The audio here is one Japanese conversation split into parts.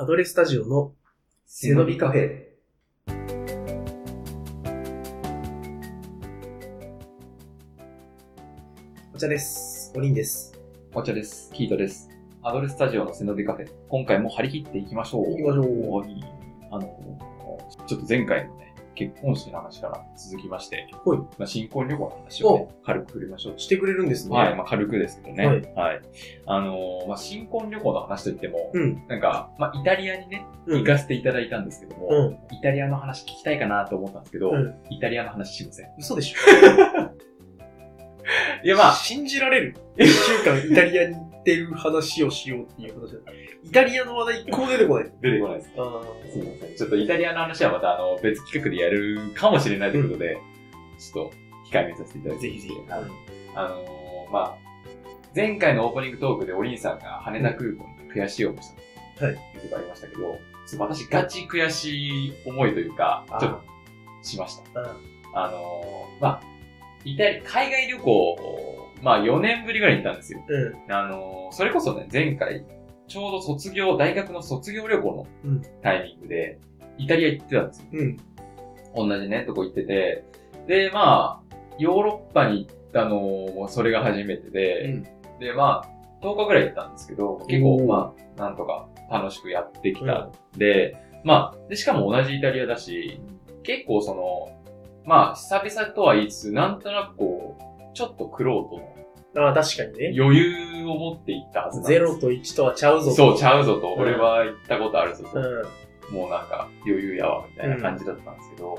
アドレスタジオの背伸びカフェ。こちらです。おりんです。お茶です。キートです。アドレスタジオの背伸びカフェ。今回も張り切っていきましょう。行きましょうはいあの、ちょっと前回のね、結婚式の話から続きまして、はいまあ、新婚旅行の話をね、軽く触れましょう。してくれるんですね。はい、まあ軽くですけどね。ははいい。あのーまあ新婚旅行の話といっても、うん。なんか、まあイタリアにね、うん行かせていただいたんですけども、うん。イタリアの話聞きたいかなと思ったんですけど、うんイタリアの話しません。嘘でしょ いやまあ、信じられる？一週間イタリアに行ってる話をしようっていう話だ。イタリアの話題一個も出てこない。出てこないです。あすみません。ちょっとイタリアの話はまたあの別企画でやるかもしれないということで、ちょっと控えめさせていただいて。ぜひぜひ。はいあのー、まあ、前回のオープニングトークでおりんさんが羽田空港に悔しい思いしたはいということがありましたけど、ちょっと私ガチ悔しい思いというか、あちょっとしました。ああのー、まあ、イタリ海外旅行、まあ4年ぶりぐらいに行ったんですよ。うん。あのーそれこそね、前回、ちょうど卒業、大学の卒業旅行うんのタイミングで、イタリア行ってたんですよ。うん。同じね、とこ行ってて。で、まあ、ヨーロッパに行ったのも、それが初めてで、うんで、まあ、10日ぐらい行ったんですけど、結構、まあ、なんとか楽しくやってきたんで、まあ、で、しかも同じイタリアだし、結構その、まあ、久々とは言いつつ、なんとなくこう、ちょっと苦労とのああ、確かにね。余裕を持って行ったはずなんゼロと1とはちゃうぞと。そう、ちゃうぞと、うん俺は行ったことあるぞと、うん。もうなんか余裕やわ、みたいな感じだったんですけど、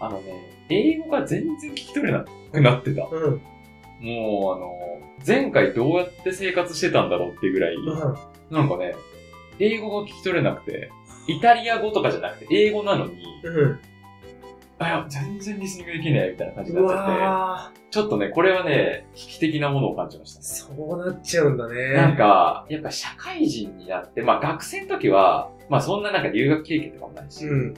あのね、英語が全然聞き取れなくなってた。うん。もうあの、前回どうやって生活してたんだろうっていうぐらい、うん。なんかね、英語が聞き取れなくて、イタリア語とかじゃなくて英語なのに、うん。あ、いや、全然リスニングできねえみたいな感じにうなっちゃって、わちょっとね、これはね、危機的なものを感じましたーね。そうなっちゃうんだね。なんか、やっぱ社会人になって、まあ学生の時は、まあそんななんか留学経験とかもないし、うん。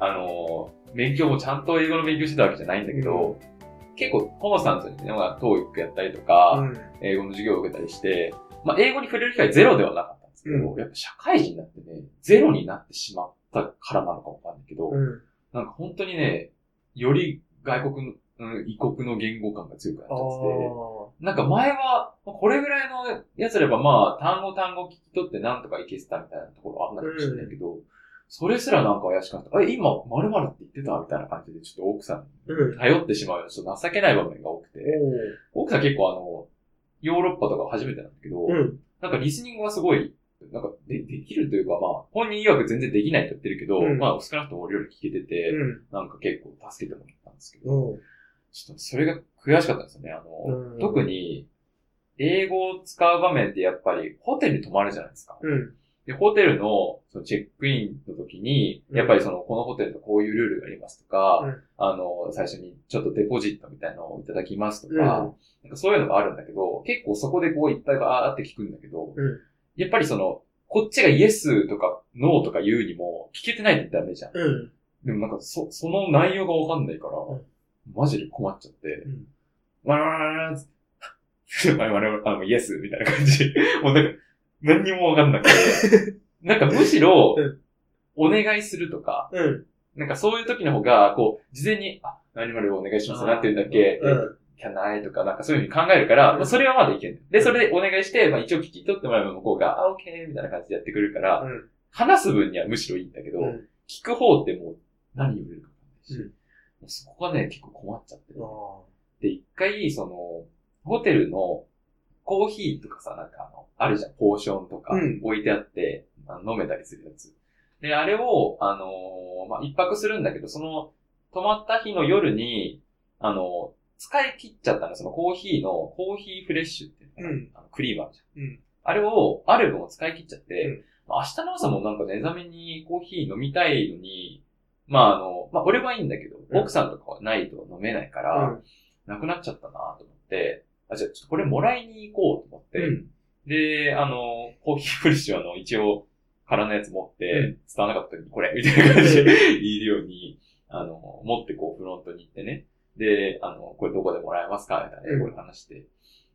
あの、勉強もちゃんと英語の勉強してたわけじゃないんだけど、結構コンスタントにね、まあ、TOEIC やったりとか、うん。英語の授業を受けたりして、まあ英語に触れる機会ゼロではなかったんですけど、うやっぱ社会人になってね、ゼロになってしまったからなのかもわかんないけど、うん。なんか本当にね、より外国の、うん、異国の言語感が強くなっちあゃってて、あ。なんか前は、これぐらいのやつればまあ、単語単語聞き取ってなんとかいけてたみたいなところはあんなかもしれないけど、それすらなんか怪しかった。え、今、〇〇って言ってたみたいな感じで、ちょっと奥さんうんに頼ってしまうような、ちょっと情けない場面が多くて、お奥さん結構あの、ヨーロッパとか初めてなんだけど、うん。なんかリスニングがすごい、なんかでできるというか、まあ、本人曰く全然できないと言ってるけど、うんまあ少なくとも俺より聞けてて、うん。なんか結構助けてもらったんですけど、うん。ちょっとそれが悔しかったんですよね。あの、うん特に、英語を使う場面ってやっぱりホテルに泊まるじゃないですか。うん。で、ホテルのそのチェックインの時に、うんやっぱりその、このホテルとこういうルールがありますとか、うんあの、最初にちょっとデポジットみたいなのをいただきますとうんか、なんかそういうのがあるんだけど、結構そこでこういっぱいバーって聞くんだけど、うんやっぱりその、こっちがイエスとかノーとか言うにも、聞けてないとダメじゃん。うん。でもなんかそ、その内容がわかんないから、んマジで困っちゃって、うんわらわらわらつって、我々あの、イエスみたいな感じ。もうなんか、何にもわかんなくて。なんかむしろうん、お願いするとか、うん。なんかそういう時の方が、こう、事前に、あ、何々お願いします。なんて言うんだっけ、うん。キャナイとか、なんかそういうふうに考えるから、それはまだいける。で、それでお願いして、まあ一応聞き取ってもらえば向こうが、あ、オッケーみたいな感じでやってくるから、うん話す分にはむしろいいんだけど、うん。聞く方ってもう何言われるかわかんないし、うんそこがね、結構困っちゃってる。あで、一回、その、ホテルのコーヒーとかさ、なんかあの、あるじゃん、ポーションとかうん置いてあって、あの飲めたりするやつ。で、あれを、あのーまあ、一泊するんだけど、その、泊まった日の夜に、あの、使い切っちゃったの、そのコーヒーの、コーヒーフレッシュっていうのうんあのクリームあるじゃん。うんあれを、ある分を使い切っちゃって、うんまあ明日の朝もなんか寝覚めにコーヒー飲みたいのに、まああの、まあ俺はいいんだけど、うん奥さんとかはないと飲めないかあ。ら、うん。なくなっちゃったなと思って、あ、じゃあちょっとこれもらいに行こうと思って、うんで、あの、コーヒーフレッシュはあの、一応、空のやつ持って、うん伝わらなかった時にこれみたいな感じで 言えるように、あの、持ってこうフロントに行ってね。で、あの、これどこでもらえますか？みたいな英語で話して。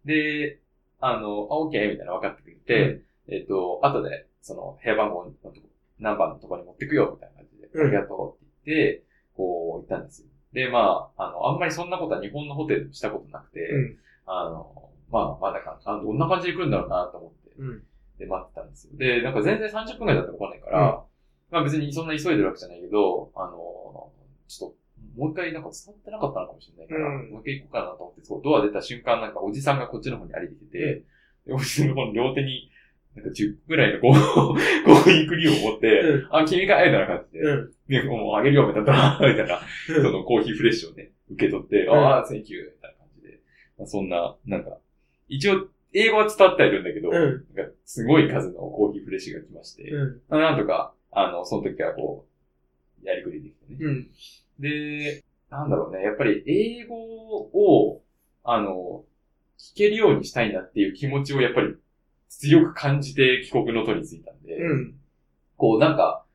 で、あの、あ、オッケー？みたいなの分かってくれて、えっと、後でその、部屋番号のとこ、何番のとこに持ってくよ、みたいな感じで、うんありがとうって言って、こう、行ったんですよ。で、まあ、あの、あんまりそんなことは日本のホテルでしたことなくて、うん。あの、まあ、まだか、あどんな感じで来るんだろうなと思って、うん。で、待ってたんですよ。で、なんか全然30分ぐらいだったら来ないから、まあ別にそんな急いでるわけじゃないけど、あの、ちょっと、もう一回なんか伝わってなかったのかもしれないから、うんもう一回行こうかなと思って、そう、ドア出た瞬間なんかおじさんがこっちの方に歩いてきて、でおじさんのこの両手に、なんか10ぐらいのこう、コーヒークリームを持って、うんあ、君かいみたいな感じで、うん。で、もうあげるよ、みたいな、みたいな、そのコーヒーフレッシュをね、受け取って、んああ、 Thank you、みたいな感じで、まあ、そんな、なんか、一応、英語は伝わってはいるんだけど、うん。なんかすごい数のコーヒーフレッシュが来まして、うん。まあなんとか、あの、その時はこう、やりくりできてね。うん。で、なんだろうね、やっぱり英語を、あの、聞けるようにしたいなっていう気持ちをやっぱり強く感じて帰国の途についたんで、うん。こうなんか、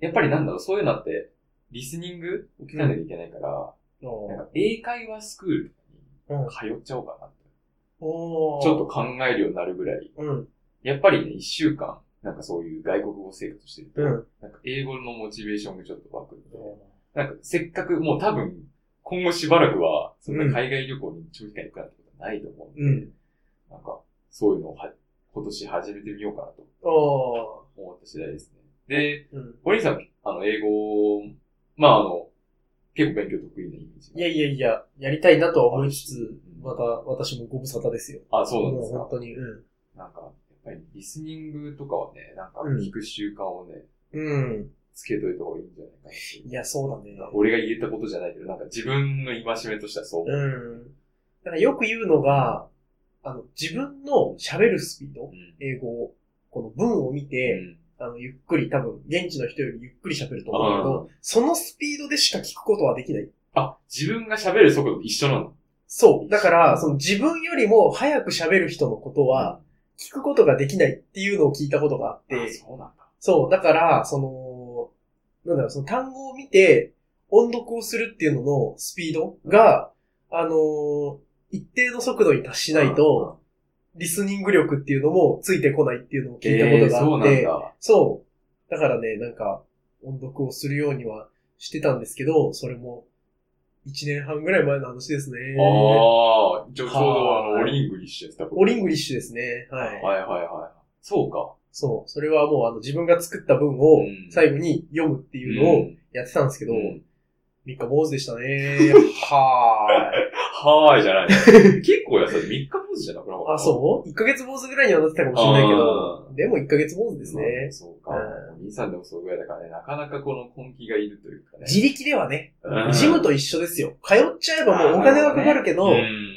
やっぱりなんだろう、そういうのって、リスニングを鍛えなきゃいけないから、おなんか英会話スクールうんに通っちゃおうかなって、おーちょっと考えるようになるぐらい、うん。やっぱりね、一週間、なんかそういう外国語生活してると、うん。なんか英語のモチベーションがちょっと湧くんで、なんかせっかくもう多分、今後しばらくは、そんな海外旅行に長期間行くなんてことはないと思うんで、うんなんか、そういうのをは今年始めてみようかなとお思った次第ですね。で、ーうん。お兄さん、あの、英語、まああの、結構勉強得意なイメージがいやいやいや、やりたいなとは思いつつうん、また私もご無沙汰ですよ。あ、そうなんですか本。当に。うん。なんか、やっぱりリスニングとかはね、なんかうん聞く習慣をね、うん。つけといた方がいいんじゃないかいや、そうだね。俺が言えたことじゃないけど、なんか自分の戒めとしてはそう思う。うん。だからよく言うのが、あの、自分の喋るスピード、うん。英語を、この文を見て、あの、ゆっくり多分、現地の人よりゆっくり喋ると思うけど、そのスピードでしか聞くことはできない。あ、自分が喋る速度と一緒なの？そう。だから、その自分よりも早く喋る人のことは、聞くことができないっていうのを聞いたことがあって、あそうなんだ。そう、だから、その、なんだろう、その単語を見て音読をするっていうののスピードが、あのー一定の速度に達しないと、リスニング力っていうのもついてこないっていうのを聞いたことがあって、えーそう。そう。だからね、なんか、音読をするようにはしてたんですけど、それも、一年半ぐらい前の話ですね。ああ、ちょちょうどあの、はいオリングリッシュやってたことオリングリッシュですね。はい。はいはいはい。そうか。そう。それはもうあの自分が作った文をうん最後に読むっていうのをやってたんですけど、うん三日坊主でしたね。ははーいじゃない。結構やさ、3日坊主じゃなくなかった？ーい。あ、そう ?1 ヶ月坊主ぐらいにはなってたかもしれないけあど、でも1ヶ月坊主ですまあね。そうか。うお兄さんでもそうぐらいだからね、なかなかこの根気がいるというかね。自力ではね、うんジムと一緒ですよ。通っちゃえばもうお金はかかるけど、うん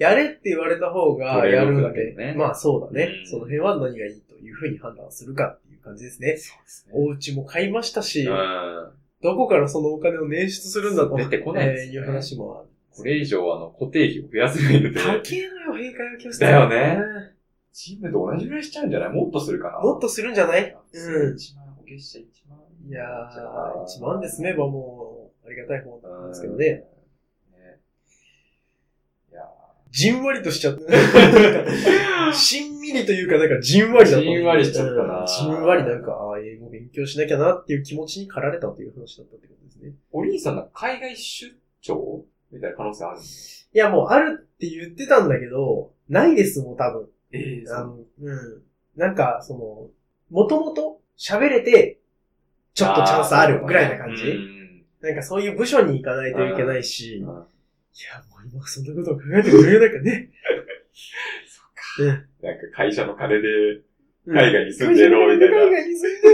やれって言われた方がやるんで、どねまあそうだね、うんその辺は何がいいというふうに判断するかっていう感じですね。そうですね。お家も買いましたし、うん。どこからそのお金を捻出するんだと、出てこないですねえーいう話もある。これ以上あの、固定費を増やせないので、高えのよ、閉会教室だよね。チームと同じぐらいしちゃうんじゃない？もっとするかな？もっとするんじゃない？うん。1万、保険者1万。いやー、1万で済めばもう、ありがたい方なんですけどね。うん。じんわりとしちゃった。しんみりというか、なんかじんわりだった。じんわりしちゃったなうんじんわりなんか、あー英語勉強しなきゃなっていう気持ちに駆られたという話だったってことですね。お兄さんが海外出張みたいな可能性あるいや、もうあるって言ってたんだけど、ないですもん、多分。ええあの、うん。なんか、その、もともと喋れて、ちょっとチャンスあるぐらいな感じ、うんなんかそういう部署に行かないといけないし、いや、うんもう今そんなことを考えてくれるな んかね。なんか会社の金でうん海外に住んでろ、みたい海な外に住んで、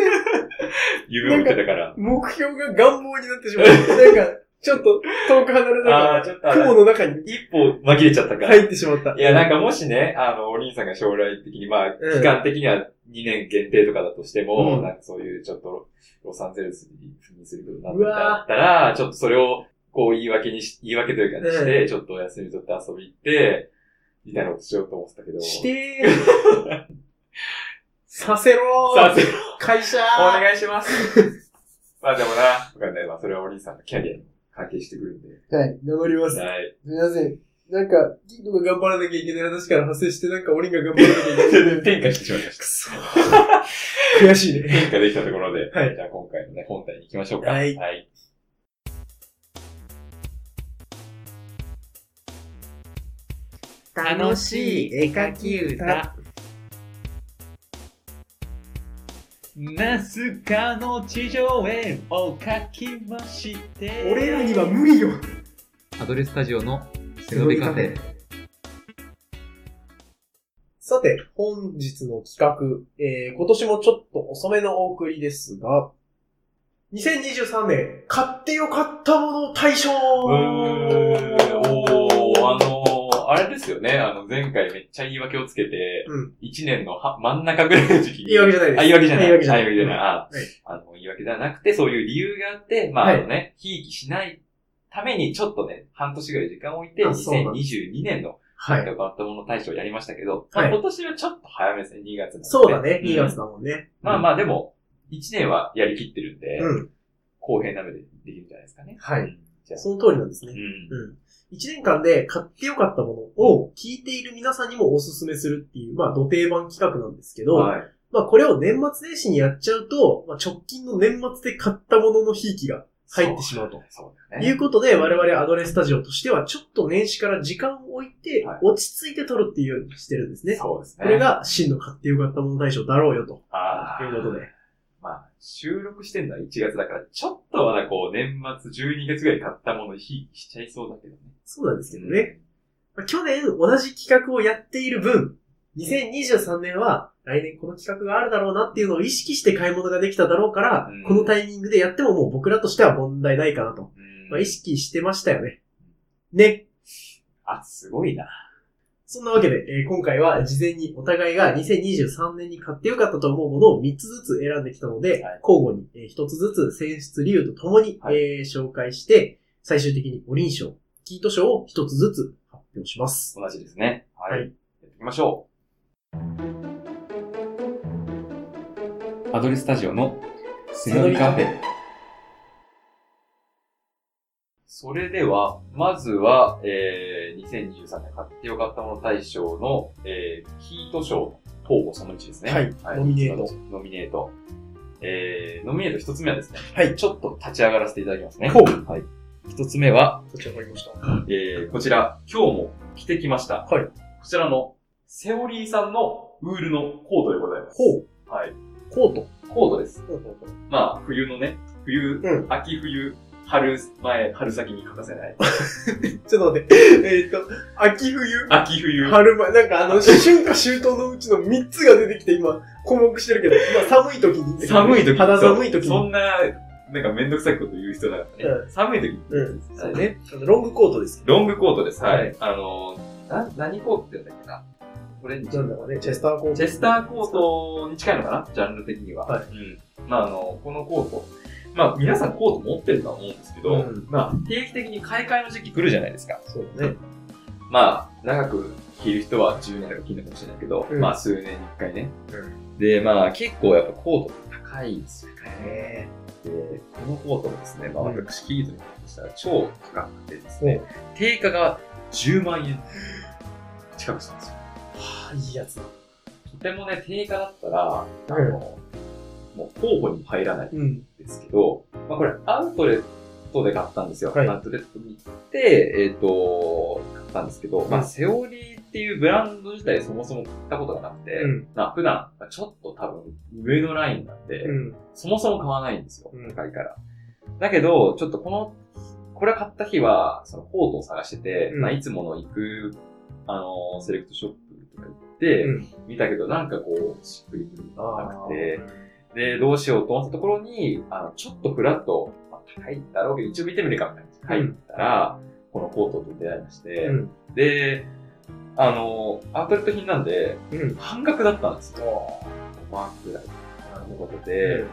夢を見てたから。目標が願望になってしまう。なんか、ちょっと遠く離れああ、たちょっとから、雲の中に一歩紛れちゃったから。入ってしまった。いや、なんかもしね、あの、お兄さんが将来的に、まあ、うん期間的には2年限定とかだとしても、うんなんかそういうちょっと、ロサンゼルスに赴任することになったら、ちょっとそれを、こう言い訳にし、言い訳というかにして、うんちょっと休み取って遊び行って、みたいなことしようと思ってたけど。してー。させろーさせろ会社お願いします。まあでもな、わかんない。まあそれはお兄さんのキャリアに関係してくるんで。はい、頑張ります。はい。すみません。なんか、キングが頑張らなきゃいけない話から派生して、なんか俺が頑張らなきゃいけない。転化してしまいましくそ。悔しいた。ね。変化できたところで、はいじゃあ今回のね、本体に行きましょうか。はいはい。楽しい絵描き歌。ナスカの地上絵を描きまして俺らには無理よ。アドレスタジオの背伸びカフェ。さて、本日の企画、えー、今年もちょっと遅めのお送りですが、2023年、買ってよかったもの大賞あれですよね、あの、前回めっちゃ言い訳をつけて、うん。1年のは真ん中ぐらいの時期に。言い訳じゃないです。あ、言い訳じゃない。言い訳じゃない。あ言い訳じゃない。あ、はいあの、言い訳ではなくて、そういう理由があって、まあ、はいあのね、ひいきしないために、ちょっとね、半年ぐらい時間を置いて、あそうなんで2022年の、はい。変わったもの大賞をやりましたけど、はいまあ、今年はちょっと早めですね、2月なんでそうだね、ん2月だもんね。まあまあ、でも、1年はやりきってるんで、うん。公平な目でできるんじゃないですかね。はいうん。じゃあ、その通りなんですね。うん。うん。1年間で買ってよかったものを聞いている皆さんにもおすすめするっていう、まあ、土定番企画なんですけど、はい。まあ、これを年末年始にやっちゃうと、まあ、直近の年末で買ったもののひいきが入ってしまうと。そうだよね。いうことで、我々アドレスタジオとしては、ちょっと年始から時間を置いてはい、落ち着いて撮るっていうようにしてるんですね。そうですね。これ、が真の買ってよかったもの大賞だろうよ、とああ。いうことで。まあ、収録してんのは1月だから、ちょっとまだこう、年末12月ぐらい買ったものにひしちゃいそうだけどね。そうなんですけどね。まあ去年同じ企画をやっている分、2023年は来年この企画があるだろうなっていうのを意識して買い物ができただろうから、うんこのタイミングでやってももう僕らとしては問題ないかなと。うん。まあ、意識してましたよね。ね。あ、すごいな。そんなわけで、えー今回は事前にお互いが2023年に買ってよかったと思うものを3つずつ選んできたので、はい交互に、え1つずつ選出理由とともに、はいえー紹介して、最終的に五輪賞、キート賞を1つずつ発表します。同じですね。はい。はいやっていきましょう。アドレスタジオの背伸びカフェ。それでは、まずは、えー、2023年買ってよかったもの大賞の、えー、キート賞の候補その1ですね。はいノミネート。ノミネート。えー、ノミネート一つ目はですね、はい。ちょっと立ち上がらせていただきますね。ほうはい。一つ目は、そちらわかりました。えー、こちら、今日も着てきました。はい。こちらの、セオリーさんのウールのコートでございます。ほう。はい。コート。コートです。まあ、冬のね、冬、うん秋冬、春前、春先に欠かせない。ちょっと待って。えーっと、秋冬？秋冬。春前、なんかあの、春夏秋冬のうちの3つが出てきて今、困惑してるけど、まあ寒い時に。寒い時肌寒い時に。そんな、なんかめんどくさいこと言う必要なかったね。う寒い時に。うん。そうね。ロングコートです。ロングコートです。ははいい。あのー、な、何コートって言うんだっけな？オレンジ。なんだろうね、チェスターコート。チェスターコートに近いのかな？ジャンル的には。はいうん。まあ、あの、このコート。まあ、皆さんコート持ってるとは思うんですけど、うんまあ、定期的に買い替えの時期来るじゃないですか。そうだね。まあ、長く着る人は10年とか着るのかもしれないけど、うんまあ、数年に1回ね。で、まあ、結構やっぱコート高いんですよね。で、このコートもですね、まあ、うん私、キートにしたら超高くてですね、定価が10万円近くしたんですよ。はあ、いいやつだ。とてもね、定価だったら、あうんの、もう候補にも入らないんうん。ですけど、まあこれアウトレットで買ったんですよ。はいアウトレットに行って、えっ、と、買ったんですけど、まあセオリーっていうブランド自体そもそも買ったことがなくて、うん。まあ普段、まあちょっと多分上のラインなんで、うん。そもそも買わないんですようん。高いから。だけど、ちょっとこの、これ買った日は、そのコートを探してて、うんまあいつもの行く、あの、セレクトショップとか行って、うん見たけど、なんかこう、しっくりくるなあくて、で、どうしようと思ったところに、あの、ちょっとフラッと、まあ、高いだろうけど、一応見てみるかみたいな入ったら、このコートと出会いまして、うん。で、あの、アウトレット品なんで、うん。半額だったんですよ。5万くらい。ということで、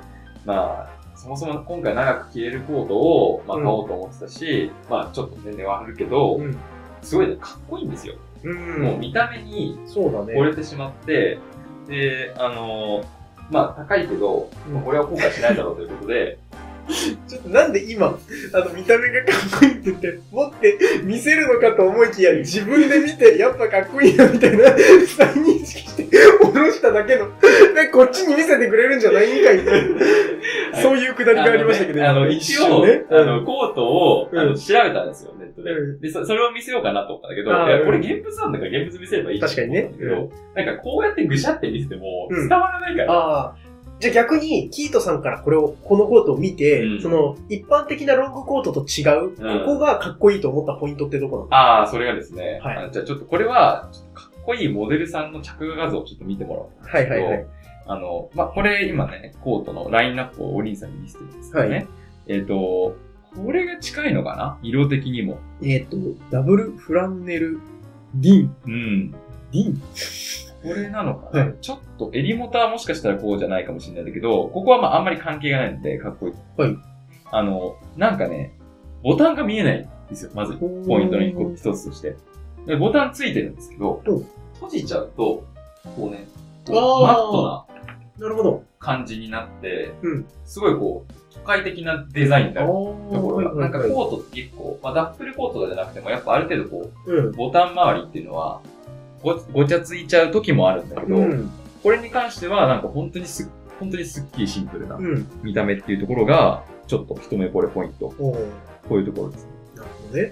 まあ、そもそも今回長く着れるコートを、まあ、うん買おうと思ってたし、まあ、ちょっと年齢はあるけど、うん。すごいね、かっこいいんですよ。うん。もう見た目にそうだね。惚れてしまって、で、あのまあ、高いけど、うん。れは後悔しないだろうということで、ちょっとなんで今、あの、見た目がかっこいいって言って、持って見せるのかと思いきや、自分で見て、やっぱかっこいいな、みたいな、再認識して、下ろしただけの、で、こっちに見せてくれるんじゃないみたいな。そういうくだりがありましたけど、あのね、あの一応、ね、あの、コートを、調べたんですよ、ネットで。うん。で、そそれを見せようかなと思ったんだけど、これ現物なんだから現物見せればいい確かにね。なんかこうやってぐしゃって見せてもうん。伝わらないから。じゃあ逆に、キートさんからこれを、このコートを見て、うんその、一般的なロングコートと違う、うんここがかっこいいと思ったポイントってどこなの？ああ、それがですね、はいあじゃあちょっとこれは、ちょっとかっこいいモデルさんの着画画像をちょっと見てもらおうと思うんですけど。はいはいはい。あの、まあ、これ今ね、コートのラインナップをおりんさんに見せてるんですけどね。はいえっ、と、これが近いのかな？色的にも。えっ、と、ダブルフランネル、ディン。うん。ディン？これなのかな、はいちょっと襟元はもしかしたらこうじゃないかもしれないんだけど、ここはまああんまり関係がないので、かっこいい。はい。あの、なんかね、ボタンが見えないんですよ、まず。ポイントの一個一つとして。で、ボタンついてるんですけどうん、閉じちゃうと、こうね、こうマットななるほど。感じになって、うんすごいこう、都会的なデザインになるところが、なんかうコートって結構、まあ、ダッフルコートじゃなくても、やっぱある程度こう、うん。ボタン周りっていうのは、ごごちゃついちゃう時もあるんだけど、うん。これに関しては、なんか本当にす、本当にすっきりシンプルなうん。見た目っていうところが、ちょっと一目惚れポイント。こういうところですね。なるほどね。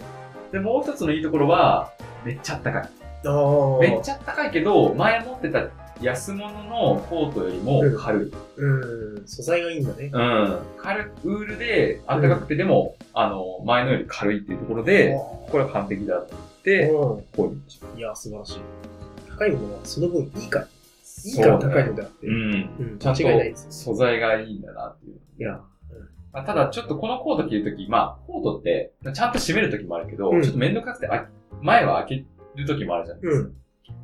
で、もう一つのいいところは、めっちゃあったかい。ああ。めっちゃあったかいけど、前持ってた安物のコートよりも軽い。うん。素材がいいんだね。うん。軽い、ウールで暖かくてでも、あの、前のより軽いっていうところで、これは完璧だて、うこうい。いや、素晴らしい。高いものはその分いいから。いいから高いのであって。うん。うんちゃんと間違いないですよ素材がいいんだなっていう。いや。まあ、ただ、ちょっとこのコート着るとき、まあ、コートって、ちゃんと閉めるときもあるけど、うんちょっとめんどくさくて、あ前は開けるときもあるじゃないですか。う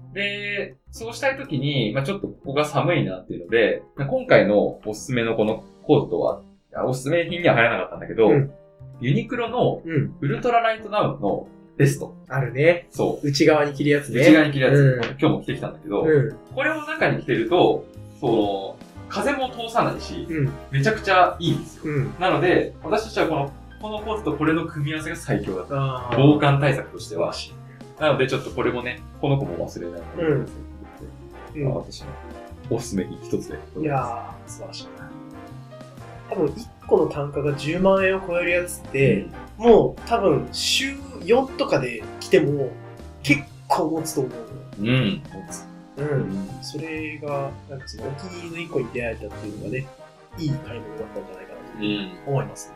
ん。で、そうしたいときに、まあちょっとここが寒いなっていうので、まあ今回のおすすめのこのコートは、あおすすめ品には入らなかったんだけど、うんユニクロのうん。ウルトラライトダウンのベスト。あるね。そう。内側に着るやつね。内側に着るやつ、うん今日も着てきたんだけど、うん。これを中に着てると、その、風も通さないし、うん。めちゃくちゃいいんですよ。うん。なので、私としてはこの、このコートとこれの組み合わせが最強だった。あ防寒対策としては。なので、ちょっとこれもね、この子も忘れないで、うんまあ私のおすすめに一つで。いやー、素晴らしい。多分1個の単価が10万円を超えるやつって、もう多分週4とかで来ても結構持つと思う。うん。うん。それが、なんかそのお気に入りの1個に出会えたっていうのがね、いい買い物だったんじゃないかなとうん。思います。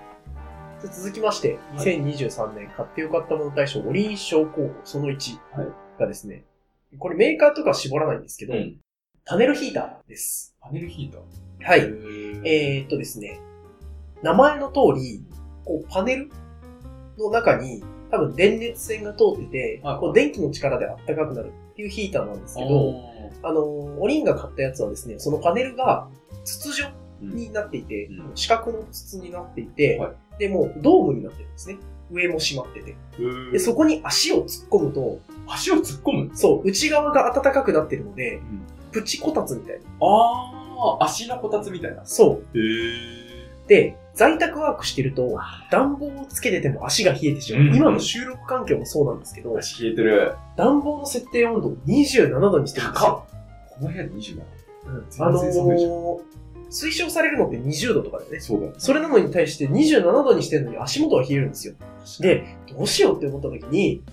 で続きまして、はい2023年買ってよかったもの大賞、オリン賞候補その1はいがですね、これメーカーとかは絞らないんですけど、うん。パネルヒーターです。パネルヒーターはい。ーえー、っとですね、名前の通り、こうパネルの中に多分電熱線が通ってて、はいこう電気の力で暖かくなるっていうヒーターなんですけど、あの、オリンが買ったやつはですね、そのパネルが筒状になっていて、うん四角の筒になっていて、はいで、もうドームになってるんですね。上も閉まってて。で、そこに足を突っ込むと、足を突っ込む？そう、内側が暖かくなってるので、プチこたつみたいな。ああ、足のこたつみたいな。そう。へで、在宅ワークしてると、暖房をつけてても足が冷えてしまう。うん今の収録環境もそうなんですけど、足冷えてる。暖房の設定温度を27度にしてるんですよ。この部屋で27。うん全あのー、推奨されるのって20度とかだよね。そうだよ。それなのに対して27度にしてるのに足元が冷えるんですよ。で、どうしようって思った時に、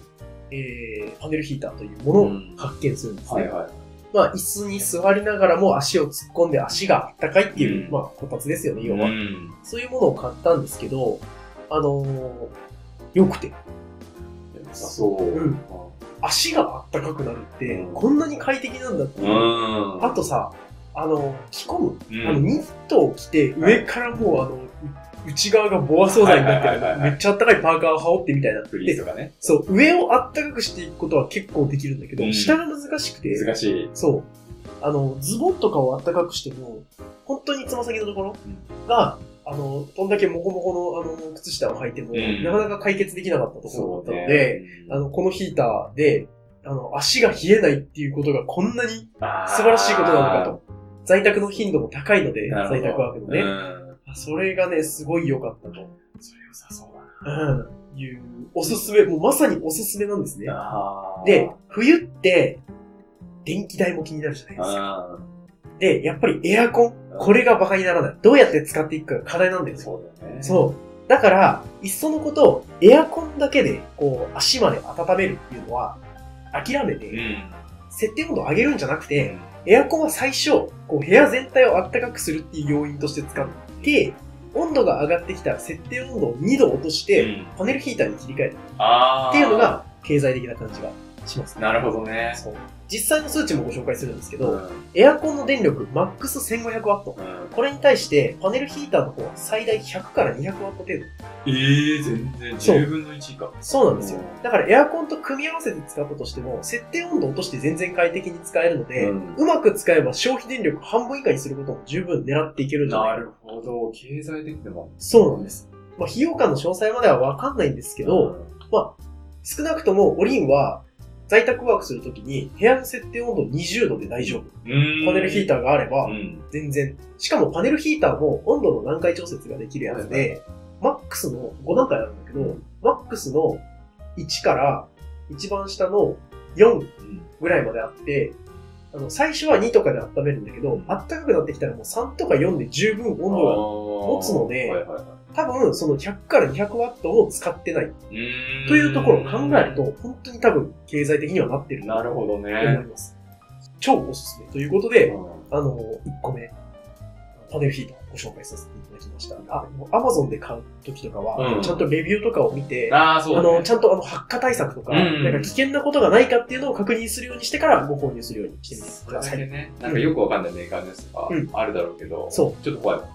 えー、パネルヒーターというものを発見するんですね。はいはい。まあ、椅子に座りながらも足を突っ込んで足があったかいっていう、うんまあ、こたつですよね、要は。うん。そういうものを買ったんですけど、あのー、良くて、そう。うん足があったかくなるって、うんこんなに快適なんだって。あとさ、あの、着込む。うん、あの、ニットを着て、上からもう、あの、う内側がボア素材になってるめっちゃあったかいパーカーを羽織ってみたいな。フリースでとかね。そう、上をあったかくしていくことは結構できるんだけど、うん下が難しくて、難しい。そう。あの、ズボンとかをあったかくしても、本当につま先のところが、あの、どんだけモコモコの、あの、靴下を履いても、うんなかなか解決できなかったところだったので、ねあの、このヒーターで、あの、足が冷えないっていうことがこんなに素晴らしいことなのかと。在宅の頻度も高いので、在宅ワークのね。うんそれがね、すごい良かったと。それ良さそうだな。うん。いう、おすすめ、もうまさにおすすめなんですね。で、冬って、電気代も気になるじゃないですか。あで、やっぱりエアコン、これが馬鹿にならない。どうやって使っていくかが課題なんだよーね。そうだよね。そう。だから、いっそのこと、エアコンだけで、こう、足まで温めるっていうのは、諦めて、うん。設定温度を上げるんじゃなくて、エアコンは最初、こう、部屋全体を暖かくするっていう要因として使って、温度が上がってきたら設定温度を2度落として、うん。パネルヒーターに切り替える。ああ。っていうのが、経済的な感じがしますね。なるほどね。実際の数値もご紹介するんですけど、うん。エアコンの電力、マックス1500ワット。うんこれに対して、パネルヒーターの方は最大100から200ワット程度。ええー、全然そう10分の1以下。そうなんですようん。だからエアコンと組み合わせて使ったとしても、設定温度を落として全然快適に使えるので、ううんまく使えば消費電力半分以下にすることも十分狙っていけるんじゃないなかな。るほど。経済的でも。そうなんです。まあ、費用感の詳細まではわかんないんですけど、少なくともオリンは在宅ワークするときに部屋の設定温度20度で大丈夫。うん、パネルヒータターがあればうん。全然。しかもパネルヒーターも温度の段階調節ができるやつはいで、マックスの5段階あるんだけど、マックスの1から一番下の4うん。ぐらいまであって、あの、最初は2とかで温めるんだけど、暖かくなってきたらもう3とか4で十分温度が、持つので多分その100から200ワットを使ってない。というところを考えると、本当に多分経済的にはなってる。なるほどと思いね。ます。超おすすめ。ということで、うん。あの、1個目、パネルヒーターをご紹介させていただきました。あ、アマゾンで買う時とかは、うん。ちゃんとレビューとかを見て、あの、ちゃんとあの、発火対策とか、うんなんか危険なことがないかっていうのを確認するようにしてからご購入するようにしてみてそください。ね、なんかよくわかんないメーカーのやつとかうん。あるだろうけど、そう。ちょっと怖い。もん。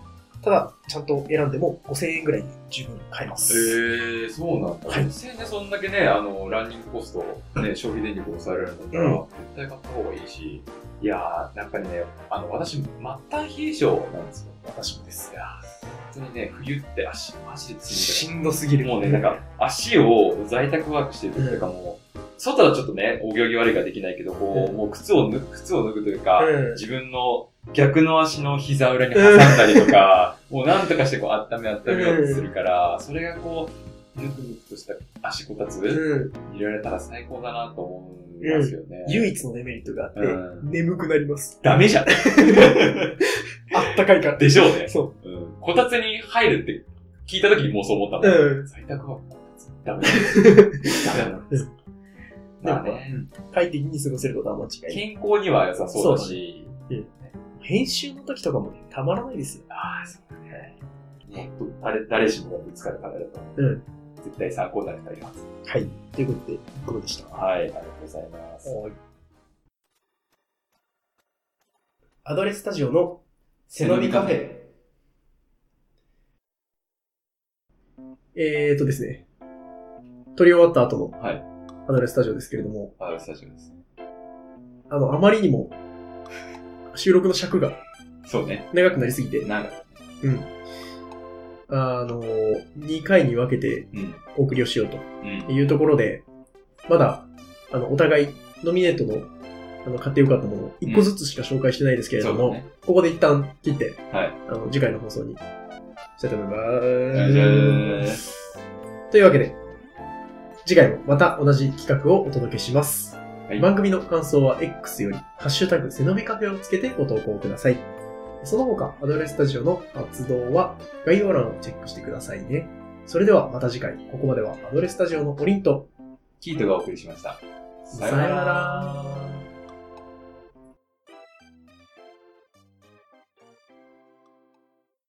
ただ、ちゃんと選んでも5000円ぐらいで十分買えます。ええー、そうなんだ。はい実際ね、そんだけね、あの、ランニングコスト、ね、消費電力を抑えられるんだったら、うん絶対買った方がいいし、いやー、なんかね、あの、私、末端冷え性なんですよ。私もですい。やー、本当にね、冬って足、マジでつしいんどすぎる。もうね、なんか、足を在宅ワークしてる時とかも、外はちょっとね、お行儀悪いからできないけど、こう、うんもう靴を脱ぐ、靴を脱ぐというか、うん自分の逆の足の膝裏に挟んだりとか、もうなんとかしてこう温め温めようとするから、それがこう、ぬくぬくとした足こたつ、うん。入れられたら最高だなと思いますよね。唯一のデメリットがあって、うん眠くなります。ダメじゃん。あったかいから。でしょうね。そうん。こたつに入るって聞いた時にもうそう思ったもん。うん在宅はこたつダメだ。ダメだな。う。まあでもね、うん快適に過ごせることは間違いない。健康には良さそうだし、編集の時とかもね、たまらないですよ。ああ、そうだね。ね、誰、誰しもがぶつかる課題だと、うん。絶対参考になるます。はい。ということで、1個目でした。はい、ありがとうございます。アドレスタジオの背伸びカフェ。えーとですね。撮り終わった後のはい、アドレスタジオですけれども、あ、スタジオです。あの、あまりにも収録の尺がそうね。長くなりすぎて、なんか、うん。あの、2回に分けてうん、お送りをしようとうん。いうところで、まだ、あの、お互いノミネートの、あの、買ってよかったものを1個ずつしか紹介してないですけれども、そうだね。ここで一旦切って、はい。あの、次回の放送にしたいと思いまじゃす。というわけで、次回もまた同じ企画をお届けします。はい番組の感想は X より、ハッシュタグ、背伸びカフェをつけてご投稿ください。その他、アドレスタジオの活動は概要欄をチェックしてくださいね。それではまた次回、ここまではアドレスタジオのオリンと、キートがお送りしました。さよなら